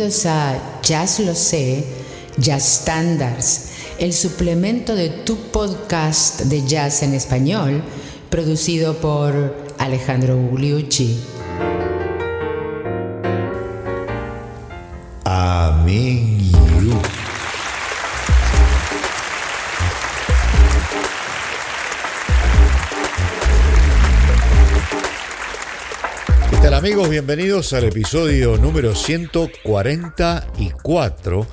Bienvenidos a Jazz Lo Sé, Jazz Standards, el suplemento de tu podcast de jazz en español, producido por Alejandro Gugliucci. Amén. Amigos? Bienvenidos al episodio número 144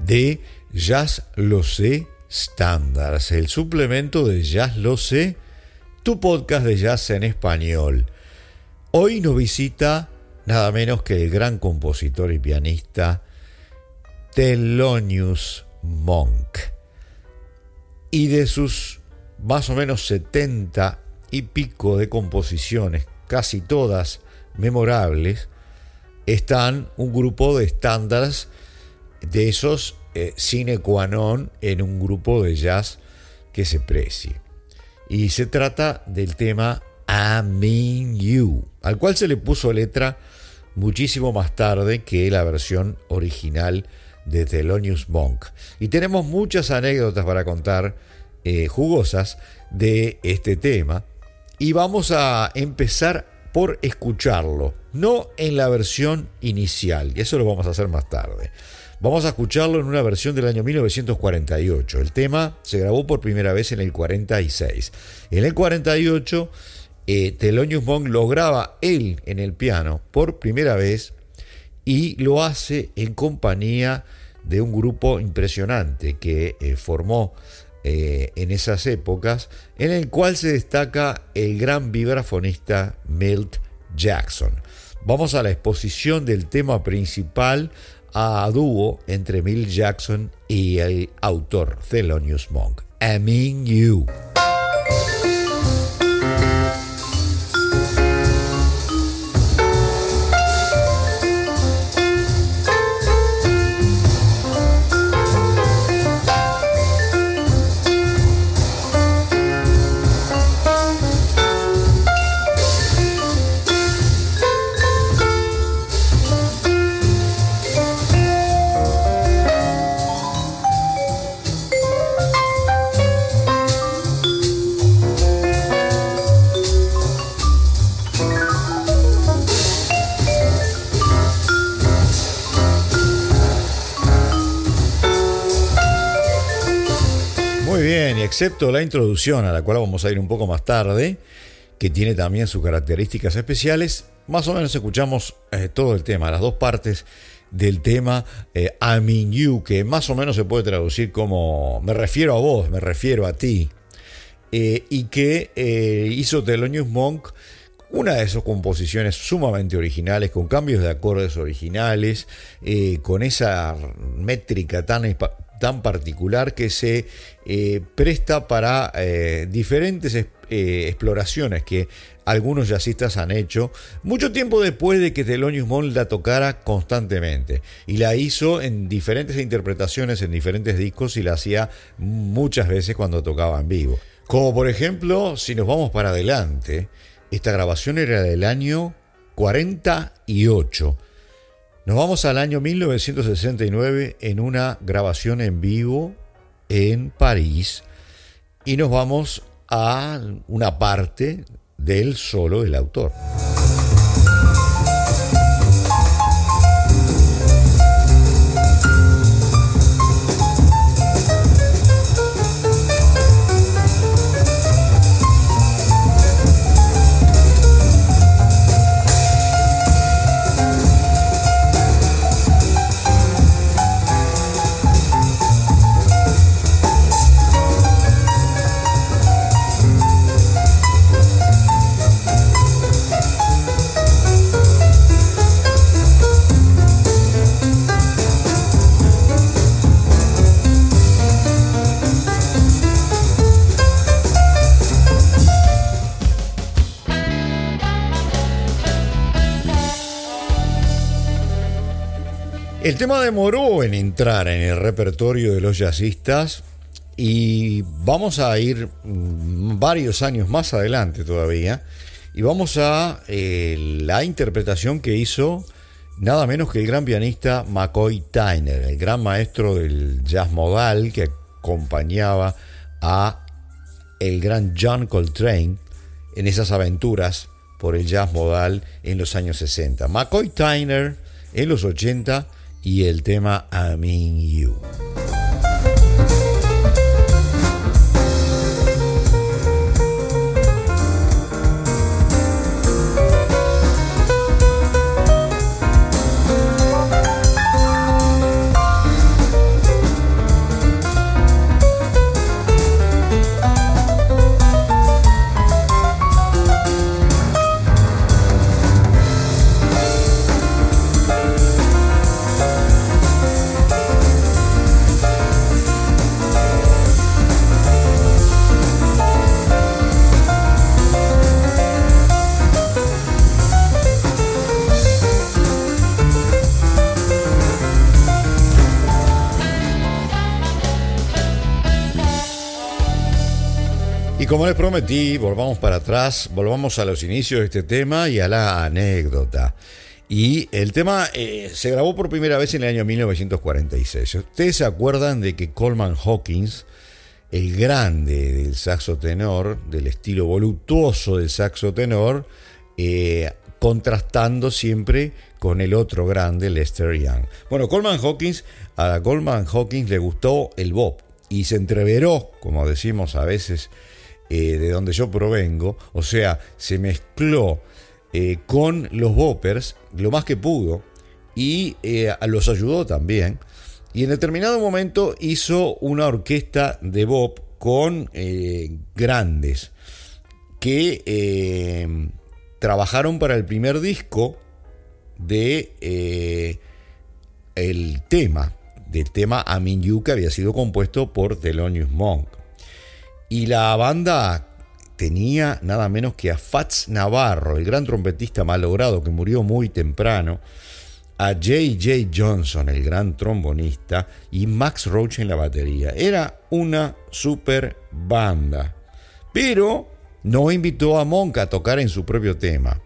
de Jazz Lo Sé Standards, el suplemento de Jazz Lo Sé, tu podcast de jazz en español. Hoy nos visita nada menos que el gran compositor y pianista Thelonious Monk. Y de sus más o menos 70 y pico de composiciones, casi todas memorables, están un grupo de estándares de esos eh, sine qua non en un grupo de jazz que se precie. Y se trata del tema I Mean You, al cual se le puso letra muchísimo más tarde que la versión original de Thelonious Monk. Y tenemos muchas anécdotas para contar eh, jugosas de este tema. Y vamos a empezar por escucharlo, no en la versión inicial, y eso lo vamos a hacer más tarde. Vamos a escucharlo en una versión del año 1948. El tema se grabó por primera vez en el 46. En el 48, eh, Thelonious Monk lo graba él en el piano por primera vez y lo hace en compañía de un grupo impresionante que eh, formó eh, en esas épocas, en el cual se destaca el gran vibrafonista Milt Jackson. Vamos a la exposición del tema principal a dúo entre Milt Jackson y el autor Thelonious Monk, I You. Excepto la introducción, a la cual vamos a ir un poco más tarde, que tiene también sus características especiales, más o menos escuchamos eh, todo el tema, las dos partes del tema eh, I mean you, que más o menos se puede traducir como me refiero a vos, me refiero a ti, eh, y que hizo Thelonious Monk una de esas composiciones sumamente originales, con cambios de acordes originales, con esa métrica tan tan particular que se eh, presta para eh, diferentes eh, exploraciones que algunos jazzistas han hecho mucho tiempo después de que Thelonious Monk la tocara constantemente. Y la hizo en diferentes interpretaciones en diferentes discos y la hacía muchas veces cuando tocaba en vivo. Como por ejemplo si nos vamos para adelante esta grabación era del año 48 nos vamos al año 1969 en una grabación en vivo en París y nos vamos a una parte del solo del autor. El tema demoró en entrar en el repertorio de los jazzistas y vamos a ir mm, varios años más adelante todavía y vamos a eh, la interpretación que hizo nada menos que el gran pianista McCoy Tyner, el gran maestro del jazz modal que acompañaba a el gran John Coltrane en esas aventuras por el jazz modal en los años 60. McCoy Tyner en los 80 y el tema I'm in You. Les prometí, volvamos para atrás, volvamos a los inicios de este tema y a la anécdota. Y el tema eh, se grabó por primera vez en el año 1946. Ustedes se acuerdan de que Coleman Hawkins, el grande del saxo tenor, del estilo voluptuoso del saxo tenor, eh, contrastando siempre con el otro grande, Lester Young. Bueno, Coleman Hawkins, a Coleman Hawkins le gustó el bop y se entreveró, como decimos a veces, eh, de donde yo provengo, o sea, se mezcló eh, con los boppers lo más que pudo y eh, los ayudó también. Y en determinado momento hizo una orquesta de bop con grandes que trabajaron para el primer disco de el tema, del tema Amin You que había sido compuesto por Thelonious Monk. Y la banda tenía nada menos que a Fats Navarro, el gran trompetista malogrado que murió muy temprano, a J.J. Johnson, el gran trombonista, y Max Roach en la batería. Era una super banda. Pero no invitó a Monk a tocar en su propio tema.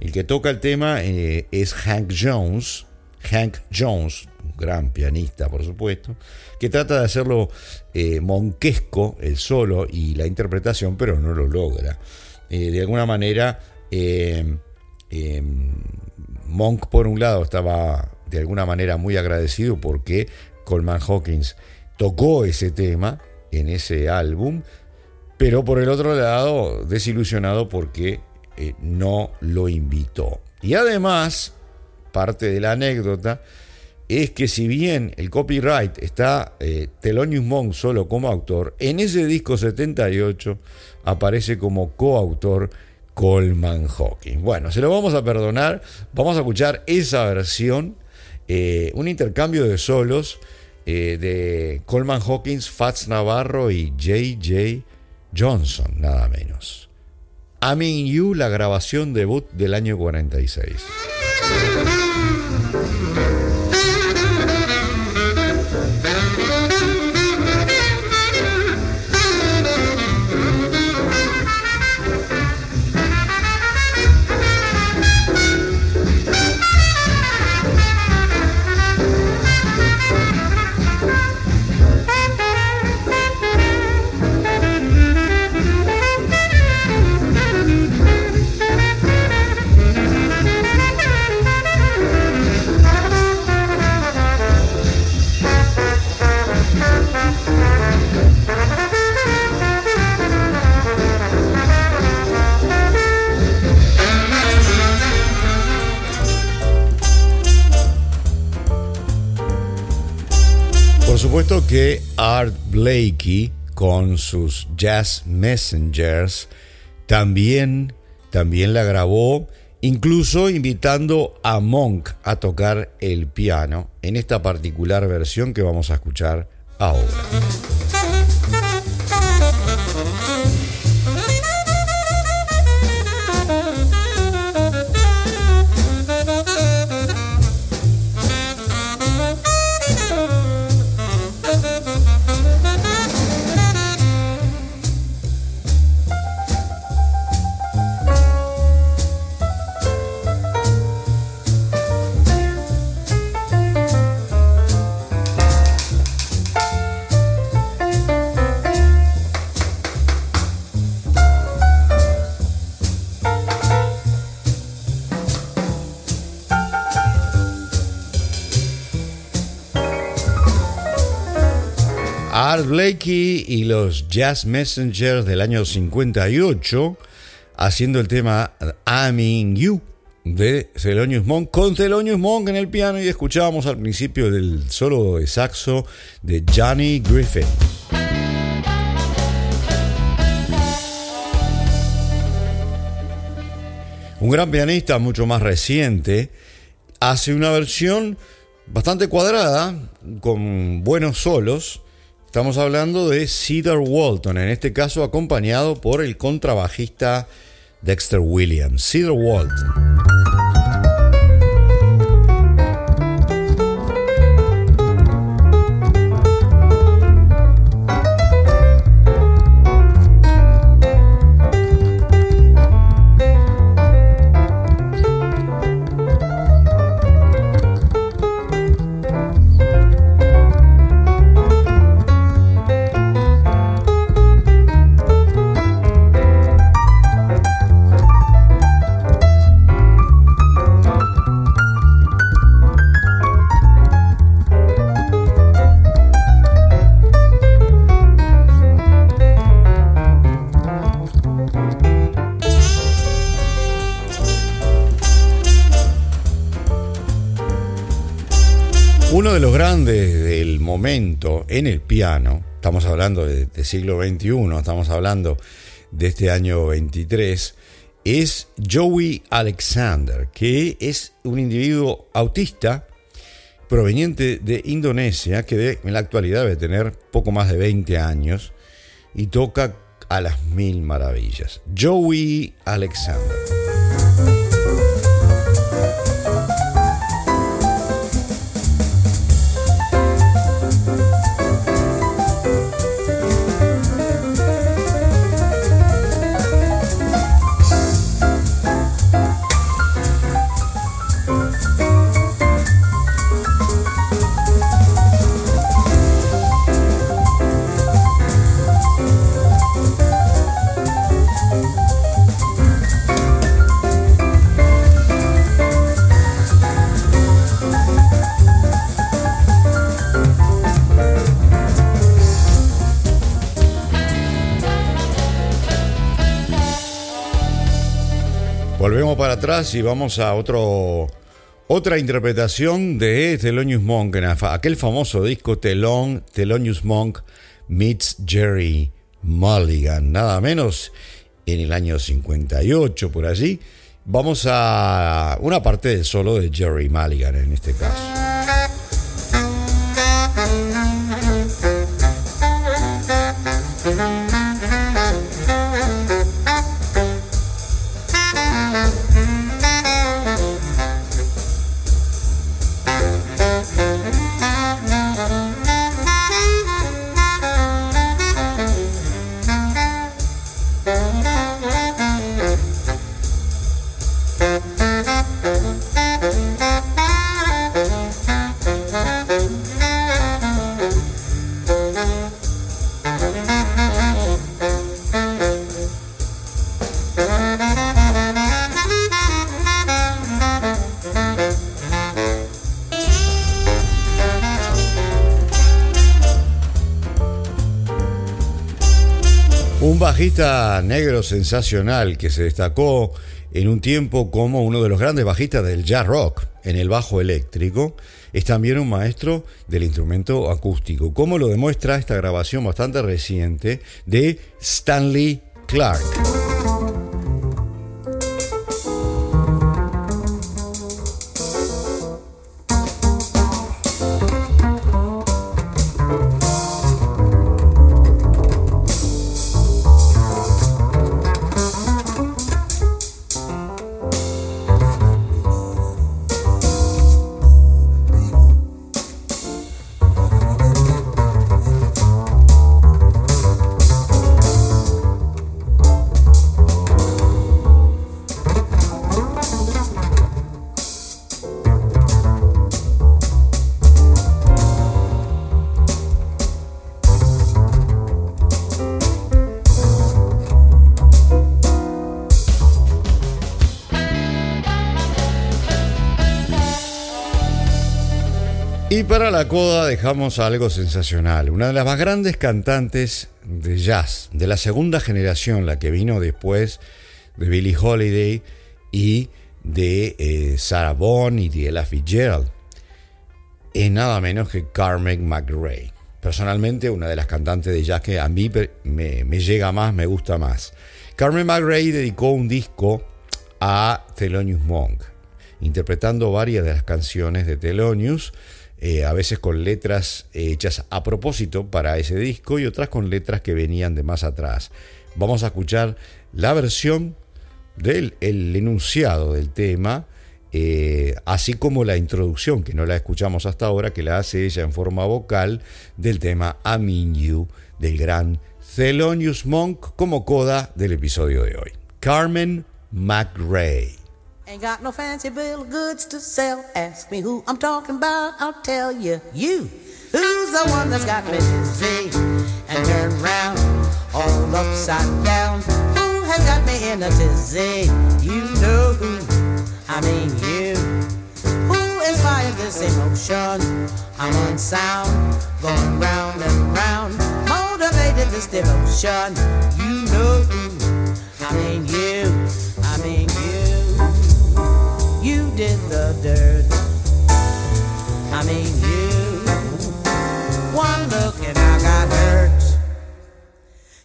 El que toca el tema eh, es Hank Jones, Hank Jones, un gran pianista por supuesto, que trata de hacerlo eh, monquesco el solo y la interpretación, pero no lo logra. Eh, de alguna manera, eh, Monk por un lado estaba de alguna manera muy agradecido porque Coleman Hawkins tocó ese tema en ese álbum, pero por el otro lado desilusionado porque no lo invitó. Y además, parte de la anécdota, es que si bien el copyright está eh, Thelonious Monk solo como autor, en ese disco 78 aparece como coautor Coleman Hawkins. Bueno, se lo vamos a perdonar, vamos a escuchar esa versión, eh, un intercambio de solos eh, de Coleman Hawkins, Fats Navarro y J.J. Johnson, nada menos. I Mean You, la grabación debut del año 46. Que Art Blakey con sus Jazz Messengers también, también la grabó, incluso invitando a Monk a tocar el piano en esta particular versión que vamos a escuchar ahora. Blakey y los Jazz Messengers del año 58 haciendo el tema I'm in You de Thelonious Monk con Thelonious Monk en el piano y escuchábamos al principio del solo de saxo de Johnny Griffin. Un gran pianista mucho más reciente hace una versión bastante cuadrada, con buenos solos. Estamos hablando de Cedar Walton, en este caso acompañado por el contrabajista Dexter Williams. Cedar Walton. Momento en el piano, estamos hablando de, siglo XXI, estamos hablando de este año 23, es Joey Alexander, que es un individuo autista proveniente de Indonesia, que en la actualidad debe tener poco más de 20 años y toca a las mil maravillas. Joey Alexander. Y vamos a otro, otra interpretación de Thelonious Monk, aquel famoso disco Telon, Thelonious Monk meets Jerry Mulligan, nada menos en el año 58 por allí. Vamos a una parte del solo de Jerry Mulligan en este caso. Bajista negro sensacional que se destacó en un tiempo como uno de los grandes bajistas del jazz rock en el bajo eléctrico, es también un maestro del instrumento acústico, como lo demuestra esta grabación bastante reciente de Stanley Clark. Y para la coda dejamos algo sensacional. Una de las más grandes cantantes de jazz de la segunda generación, la que vino después de Billie Holiday y de eh, Sarah Vaughan y de Ella Fitzgerald. Es nada menos que Carmen McRae. Personalmente, una de las cantantes de jazz que a mí me, me llega más, me gusta más. Carmen McRae dedicó un disco a Thelonious Monk, interpretando varias de las canciones de Thelonious, eh, a veces con letras hechas a propósito para ese disco y otras con letras que venían de más atrás. Vamos a escuchar la versión del el enunciado del tema, eh, así como la introducción, que no la escuchamos hasta ahora, que la hace ella en forma vocal del tema Mean You del gran Thelonious Monk como coda del episodio de hoy. Carmen McRae. Ain't got no fancy bill of goods to sell. Ask me who I'm talking about, I'll tell you. You. Who's the one that's got me dizzy and turned round all upside down? Who has got me in a tizzy? You know who. I mean you. Who inspired this emotion? I'm unsound, going round and round. Motivated this devotion. You know who. I mean you.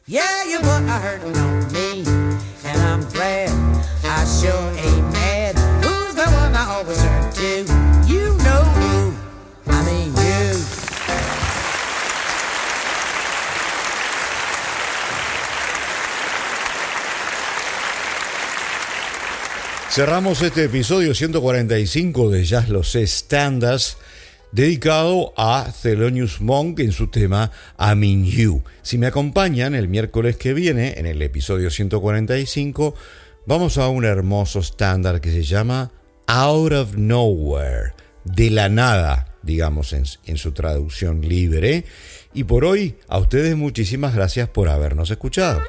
Yeah, you put a hurting on me, and I'm glad I sure ain't mad. Who's the one I always turn to? You know who. I mean, you. Cerramos este episodio 145 de Jazz Los Standards dedicado a Thelonious Monk en su tema I Mean You. Si me acompañan el miércoles que viene, en el episodio 145, vamos a un hermoso estándar que se llama Out of Nowhere, de la nada, digamos en su traducción libre. Y por hoy, a ustedes muchísimas gracias por habernos escuchado.